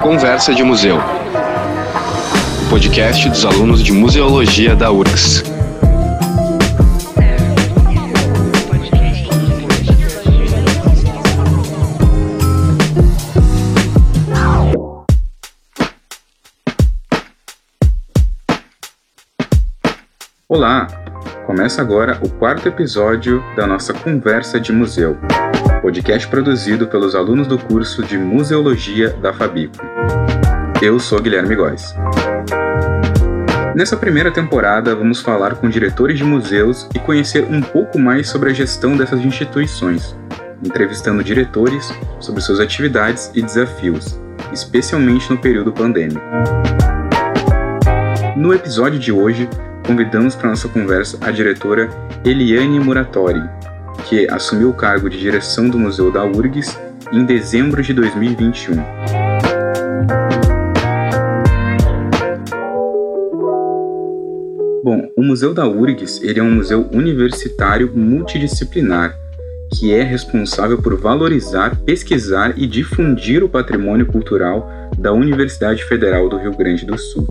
Conversa de Museu. Podcast dos alunos de Museologia da URGS. Olá! Começa agora o quarto episódio da nossa Conversa de Museu, podcast produzido pelos alunos do curso de Museologia da Fabico. Eu sou Guilherme Góes. Nessa primeira temporada, vamos falar com diretores de museus e conhecer um pouco mais sobre a gestão dessas instituições, entrevistando diretores sobre suas atividades e desafios, especialmente no período pandêmico. No episódio de hoje, convidamos para nossa conversa a diretora Eliane Muratori, que assumiu o cargo de direção do Museu da URGS em dezembro de 2021. Bom, o Museu da URGS ele é um museu universitário multidisciplinar que é responsável por valorizar, pesquisar e difundir o patrimônio cultural da Universidade Federal do Rio Grande do Sul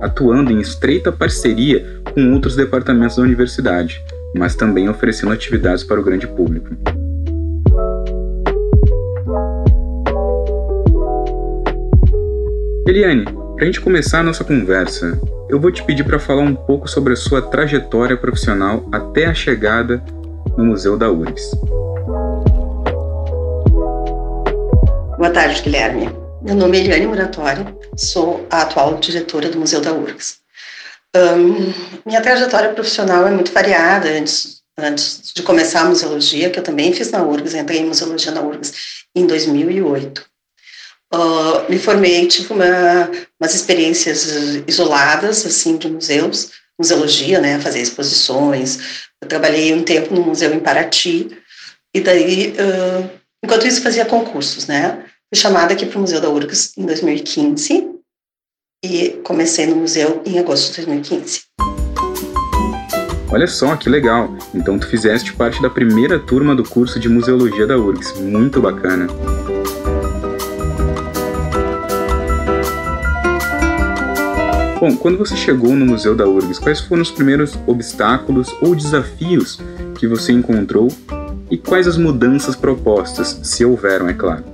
atuando em estreita parceria com outros departamentos da universidade, mas também oferecendo atividades para o grande público. Eliane, para a gente começar a nossa conversa, eu vou te pedir para falar um pouco sobre a sua trajetória profissional até a chegada no Museu da URGS. Boa tarde, Guilherme. Meu nome é Eliane Muratori, sou a atual diretora do Museu da URGS. Um, minha trajetória profissional é muito variada. Antes, antes de começar a museologia, que eu também fiz na URGS, entrei em museologia na URGS em 2008. Uh, me formei, tive uma, umas experiências isoladas, assim, de museus, museologia, né, fazer exposições. Eu trabalhei um tempo no museu em Paraty, e daí, uh, enquanto isso, fazia concursos, né, Fui chamada aqui para o Museu da URGS em 2015 e comecei no museu em agosto de 2015. Olha só que legal! Então tu fizeste parte da primeira turma do curso de museologia da URGS. Muito bacana! Bom, quando você chegou no Museu da URGS, quais foram os primeiros obstáculos ou desafios que você encontrou e quais as mudanças propostas, se houveram, é claro?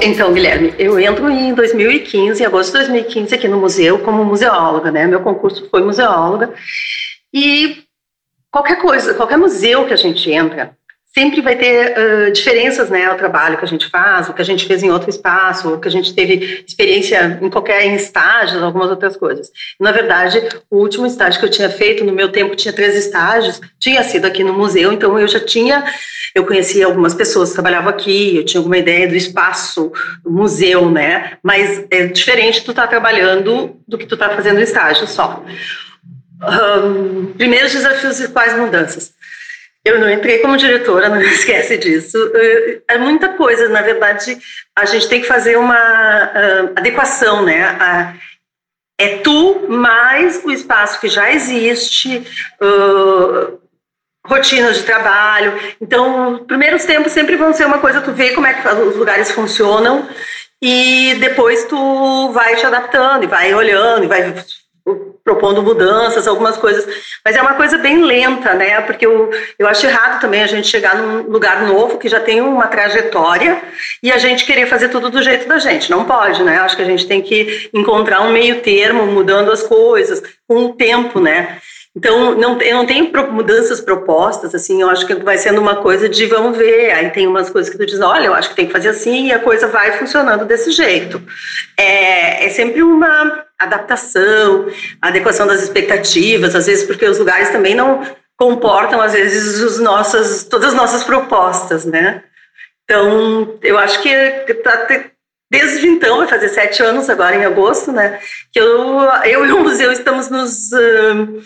Então, Guilherme, eu entro em 2015, em agosto de 2015, aqui no museu, como museóloga, né? Meu concurso foi museóloga. E qualquer coisa, qualquer museu que a gente entra, sempre vai ter uh, diferenças, né, o trabalho que a gente faz, o que a gente fez em outro espaço, o que a gente teve experiência em qualquer em algumas outras coisas. Na verdade, o último estágio que eu tinha feito, no meu tempo tinha três estágios, tinha sido aqui no museu, então eu já tinha, eu conhecia algumas pessoas que trabalhavam aqui, eu tinha alguma ideia do espaço, do museu, né, mas é diferente tu estar tá trabalhando do que tu tá fazendo estágio só. Um, primeiros desafios e quais mudanças? Eu não entrei como diretora, não esquece disso. É muita coisa, na verdade, a gente tem que fazer uma uh, adequação, né? é tu mais o espaço que já existe, uh, rotinas de trabalho. Então, os primeiros tempos sempre vão ser uma coisa, tu vê como é que os lugares funcionam e depois tu vai te adaptando e vai olhando e vai propondo mudanças, algumas coisas, mas é uma coisa bem lenta, né? Porque eu, eu acho errado também a gente chegar num lugar novo que já tem uma trajetória e a gente querer fazer tudo do jeito da gente. Não pode, né? Acho que a gente tem que encontrar um meio termo, mudando as coisas com o tempo, né? Então, não, eu não tenho mudanças propostas, assim, eu acho que vai sendo uma coisa de vamos ver, aí tem umas coisas que tu diz, olha, eu acho que tem que fazer assim, e a coisa vai funcionando desse jeito. É, é sempre uma adaptação, adequação das expectativas, às vezes porque os lugares também não comportam, às vezes, os nossas, todas as nossas propostas, né? Então, eu acho que tá, desde então, vai fazer sete anos agora em agosto, né? Que eu, eu e o museu estamos nos uh,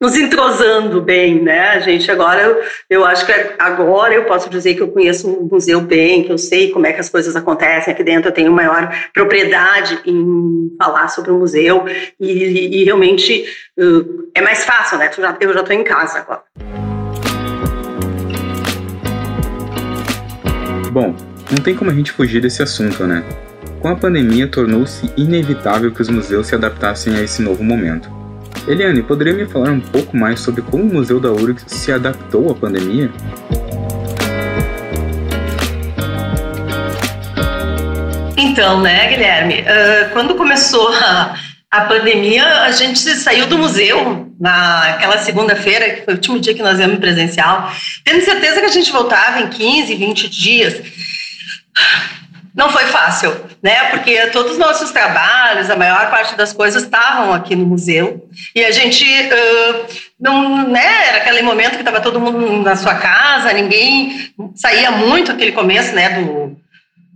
nos entrosando bem, né? A gente agora, eu, acho que agora eu posso dizer que eu conheço o museu bem, que eu sei como é que as coisas acontecem aqui dentro, eu tenho maior propriedade em falar sobre o museu e, e realmente uh, é mais fácil, né? Eu já estou em casa agora. Bom, Não tem como a gente fugir desse assunto, né? Com a pandemia, tornou-se inevitável que os museus se adaptassem a esse novo momento. Eliane, poderia me falar um pouco mais sobre como o Museu da URGS se adaptou à pandemia? Então, né, Guilherme, uh, quando começou a, a pandemia, a gente saiu do museu naquela segunda-feira, que foi o último dia que nós íamos presencial, tendo certeza que a gente voltava em 15, 20 dias. Não foi fácil, né? Porque todos os nossos trabalhos, a maior parte das coisas estavam aqui no museu e a gente uh, não, né? Era aquele momento que estava todo mundo na sua casa, ninguém saía muito aquele começo, né? Do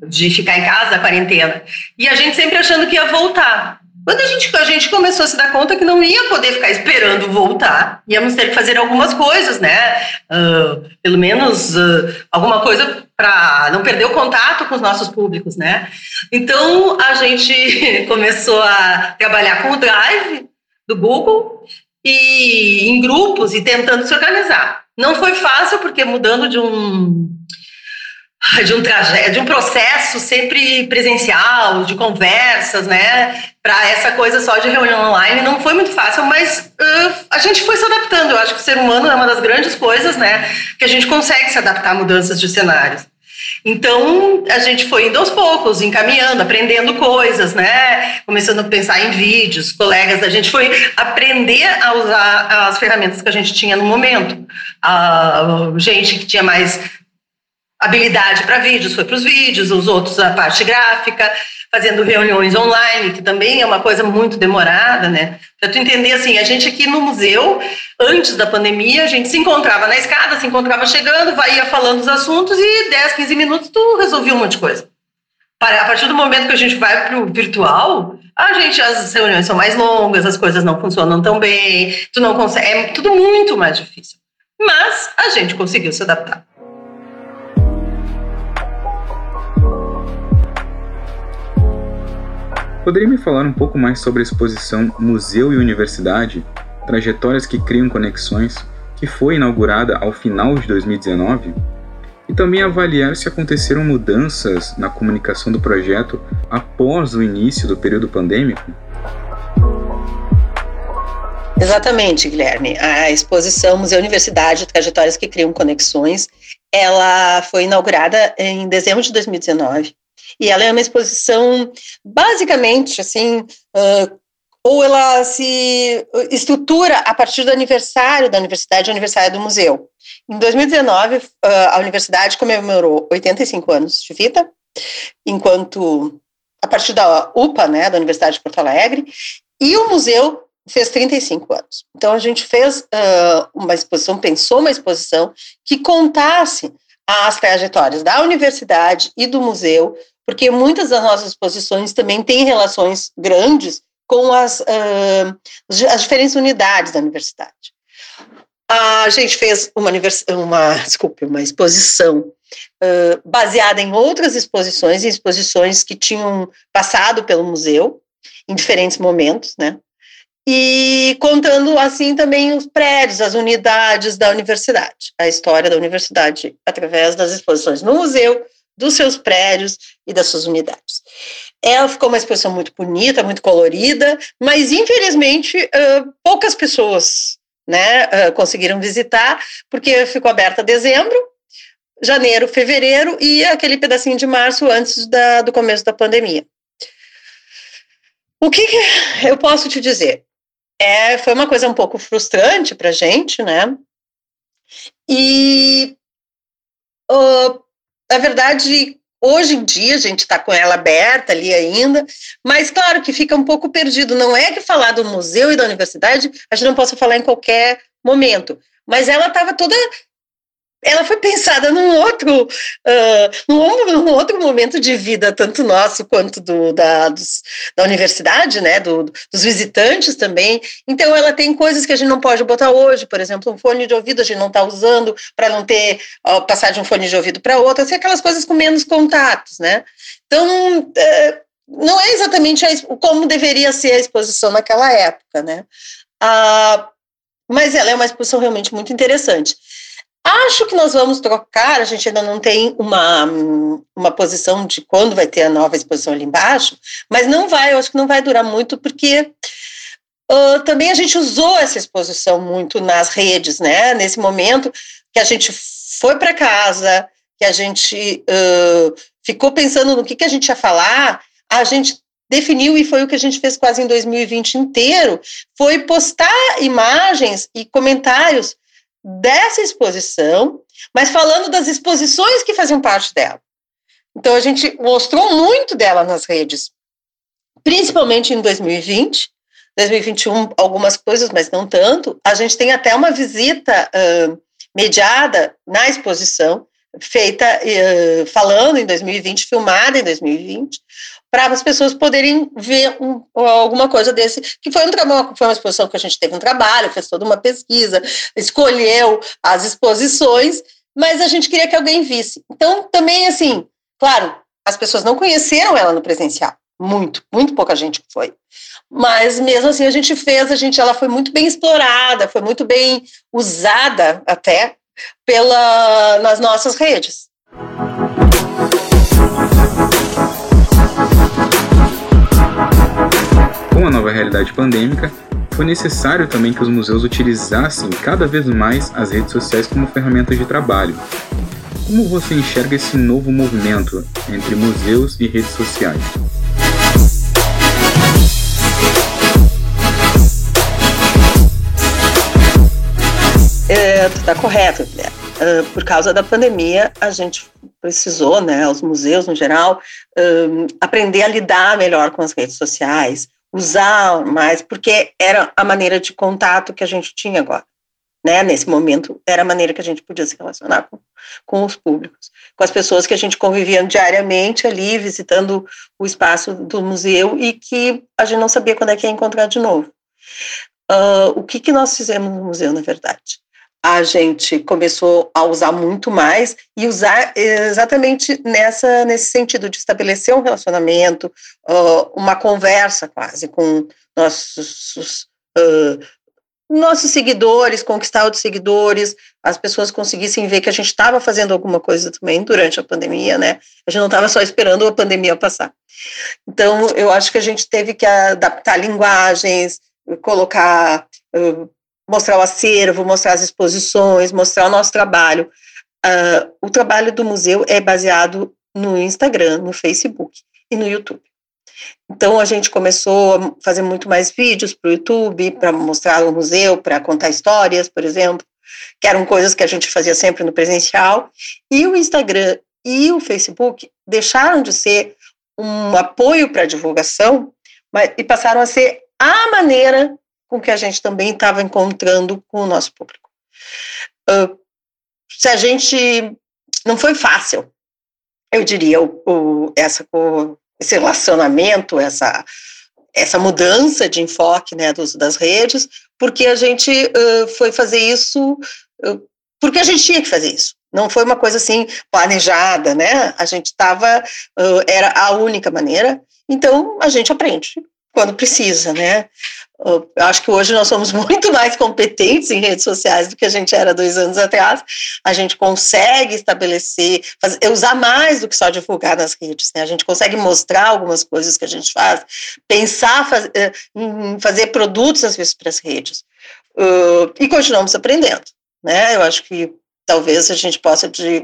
de ficar em casa, quarentena. E a gente sempre achando que ia voltar. Quando a gente, a gente começou a se dar conta que não ia poder ficar esperando voltar, íamos ter que fazer algumas coisas, né? Uh, pelo menos uh, alguma coisa para não perder o contato com os nossos públicos, né? Então a gente começou a trabalhar com o Drive do Google e em grupos e tentando se organizar. Não foi fácil porque mudando de um de um trajeto, de um processo sempre presencial, de conversas, né, para essa coisa só de reunião online não foi muito fácil, mas uh, a gente foi se adaptando. Eu acho que o ser humano é uma das grandes coisas, né, que a gente consegue se adaptar a mudanças de cenários. Então, a gente foi indo aos poucos, encaminhando, aprendendo coisas, né? Começando a pensar em vídeos, colegas da gente foi aprender a usar as ferramentas que a gente tinha no momento. A gente que tinha mais habilidade para vídeos foi para os vídeos, os outros a parte gráfica, fazendo reuniões online, que também é uma coisa muito demorada, né? Para tu entender, assim, a gente aqui no museu, antes da pandemia, a gente se encontrava na escada, se encontrava chegando, ia falando os assuntos e 10, 15 minutos tu resolvia um monte de coisa. A partir do momento que a gente vai para o virtual, a gente, as reuniões são mais longas, as coisas não funcionam tão bem, tu não consegue, é tudo muito mais difícil. Mas a gente conseguiu se adaptar. Poderia me falar um pouco mais sobre a exposição Museu e Universidade Trajetórias que Criam Conexões, que foi inaugurada ao final de 2019? E também avaliar se aconteceram mudanças na comunicação do projeto após o início do período pandêmico? Exatamente, Guilherme. A exposição Museu Universidade Trajetórias que Criam Conexões, ela foi inaugurada em dezembro de 2019 e ela é uma exposição basicamente assim, uh, ou ela se estrutura a partir do aniversário da universidade, aniversário do museu. Em 2019, a universidade comemorou 85 anos de vida, enquanto a partir da UPA, né, da Universidade de Porto Alegre, e o museu fez 35 anos. Então a gente fez uh, uma exposição, pensou uma exposição que contasse as trajetórias da universidade e do museu porque muitas das nossas exposições também têm relações grandes com as, uh, as diferentes unidades da universidade. A gente fez uma, uma, desculpe, uma exposição uh, baseada em outras exposições, em exposições que tinham passado pelo museu em diferentes momentos, né? E contando assim também os prédios, as unidades da universidade, a história da universidade através das exposições no museu, dos seus prédios e das suas unidades. Ela ficou uma exposição muito bonita, muito colorida, mas infelizmente uh, poucas pessoas né, uh, conseguiram visitar, porque ficou aberta dezembro, janeiro, fevereiro e aquele pedacinho de março antes da, do começo da pandemia. O que, que eu posso te dizer? É, foi uma coisa um pouco frustrante para gente, né? E uh, na verdade, hoje em dia a gente está com ela aberta ali ainda, mas claro que fica um pouco perdido. Não é que falar do museu e da universidade a gente não possa falar em qualquer momento, mas ela estava toda ela foi pensada num outro, uh, num, num, outro momento de vida, tanto nosso quanto do, da, dos, da universidade, né, do, dos visitantes também. Então, ela tem coisas que a gente não pode botar hoje, por exemplo, um fone de ouvido a gente não está usando para não ter, uh, passar de um fone de ouvido para outro, assim, aquelas coisas com menos contatos, né. Então, uh, não é exatamente a, como deveria ser a exposição naquela época, né. Ah, mas ela é uma exposição realmente muito interessante. Acho que nós vamos trocar, a gente ainda não tem uma, uma posição de quando vai ter a nova exposição ali embaixo, mas não vai, eu acho que não vai durar muito, porque uh, também a gente usou essa exposição muito nas redes, né? Nesse momento que a gente foi para casa, que a gente uh, ficou pensando no que, que a gente ia falar, a gente definiu, e foi o que a gente fez quase em 2020 inteiro, foi postar imagens e comentários dessa exposição, mas falando das exposições que faziam parte dela. Então a gente mostrou muito dela nas redes, principalmente em 2020, 2021 algumas coisas, mas não tanto. A gente tem até uma visita uh, mediada na exposição, feita uh, falando em 2020, filmada em 2020, para as pessoas poderem ver um, alguma coisa desse, que foi, um, foi uma exposição que a gente teve um trabalho, fez toda uma pesquisa, escolheu as exposições, mas a gente queria que alguém visse. Então, também, assim, claro, as pessoas não conheceram ela no presencial, muito, muito pouca gente foi. Mas mesmo assim a gente fez, a gente, ela foi muito bem explorada, foi muito bem usada até pela nas nossas redes. Com a nova realidade pandêmica, foi necessário também que os museus utilizassem cada vez mais as redes sociais como ferramentas de trabalho. Como você enxerga esse novo movimento entre museus e redes sociais? É, tu está correto. Uh, por causa da pandemia, a gente precisou, né, os museus no geral, uh, aprender a lidar melhor com as redes sociais, usar mais, porque era a maneira de contato que a gente tinha agora. Né, nesse momento, era a maneira que a gente podia se relacionar com, com os públicos, com as pessoas que a gente convivia diariamente ali, visitando o espaço do museu e que a gente não sabia quando é que ia encontrar de novo. Uh, o que, que nós fizemos no museu, na verdade? A gente começou a usar muito mais e usar exatamente nessa nesse sentido de estabelecer um relacionamento, uh, uma conversa quase com nossos uh, nossos seguidores, conquistar outros seguidores, as pessoas conseguissem ver que a gente estava fazendo alguma coisa também durante a pandemia, né? A gente não estava só esperando a pandemia passar. Então, eu acho que a gente teve que adaptar linguagens, colocar uh, mostrar o acervo, mostrar as exposições, mostrar o nosso trabalho. Uh, o trabalho do museu é baseado no Instagram, no Facebook e no YouTube. Então a gente começou a fazer muito mais vídeos para o YouTube, para mostrar o museu, para contar histórias, por exemplo, que eram coisas que a gente fazia sempre no presencial. E o Instagram e o Facebook deixaram de ser um apoio para a divulgação mas, e passaram a ser a maneira com que a gente também estava encontrando com o nosso público. Uh, se a gente não foi fácil, eu diria, o, o, essa, o, esse relacionamento, essa, essa mudança de enfoque né, dos, das redes, porque a gente uh, foi fazer isso uh, porque a gente tinha que fazer isso. Não foi uma coisa assim planejada, né? A gente estava, era a única maneira, então a gente aprende quando precisa, né? Eu acho que hoje nós somos muito mais competentes em redes sociais do que a gente era dois anos atrás. A gente consegue estabelecer, fazer, usar mais do que só divulgar nas redes. Né? A gente consegue mostrar algumas coisas que a gente faz, pensar faz, eh, fazer produtos às vezes para as redes. Uh, e continuamos aprendendo. Né? Eu acho que talvez a gente possa de,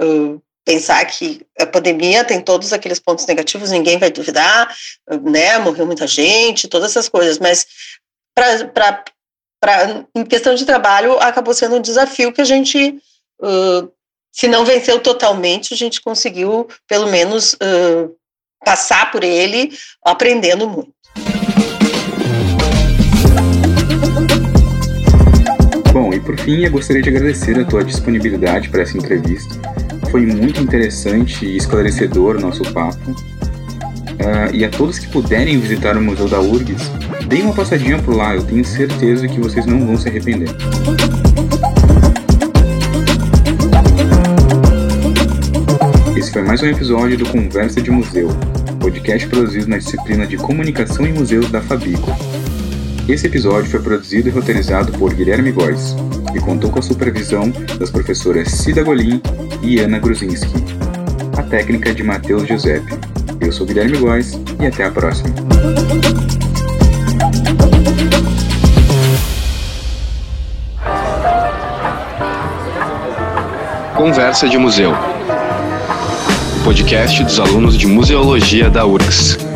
uh, pensar que a pandemia tem todos aqueles pontos negativos, ninguém vai duvidar, né? Morreu muita gente, todas essas coisas, mas para em questão de trabalho acabou sendo um desafio que a gente uh, se não venceu totalmente, a gente conseguiu pelo menos uh, passar por ele aprendendo muito. Bom, e por fim, eu gostaria de agradecer a tua disponibilidade para essa entrevista foi muito interessante e esclarecedor o nosso papo. Uh, e a todos que puderem visitar o Museu da URGS, deem uma passadinha por lá, eu tenho certeza que vocês não vão se arrepender. Esse foi mais um episódio do Conversa de Museu, podcast produzido na disciplina de Comunicação em Museus da Fabico. Esse episódio foi produzido e roteirizado por Guilherme Góes. e contou com a supervisão das professoras Cida Golim e Ana Gruzinski. A técnica é de Matheus Giuseppe. Eu sou Guilherme Góes e até a próxima. Conversa de Museu. O podcast dos alunos de Museologia da URGS.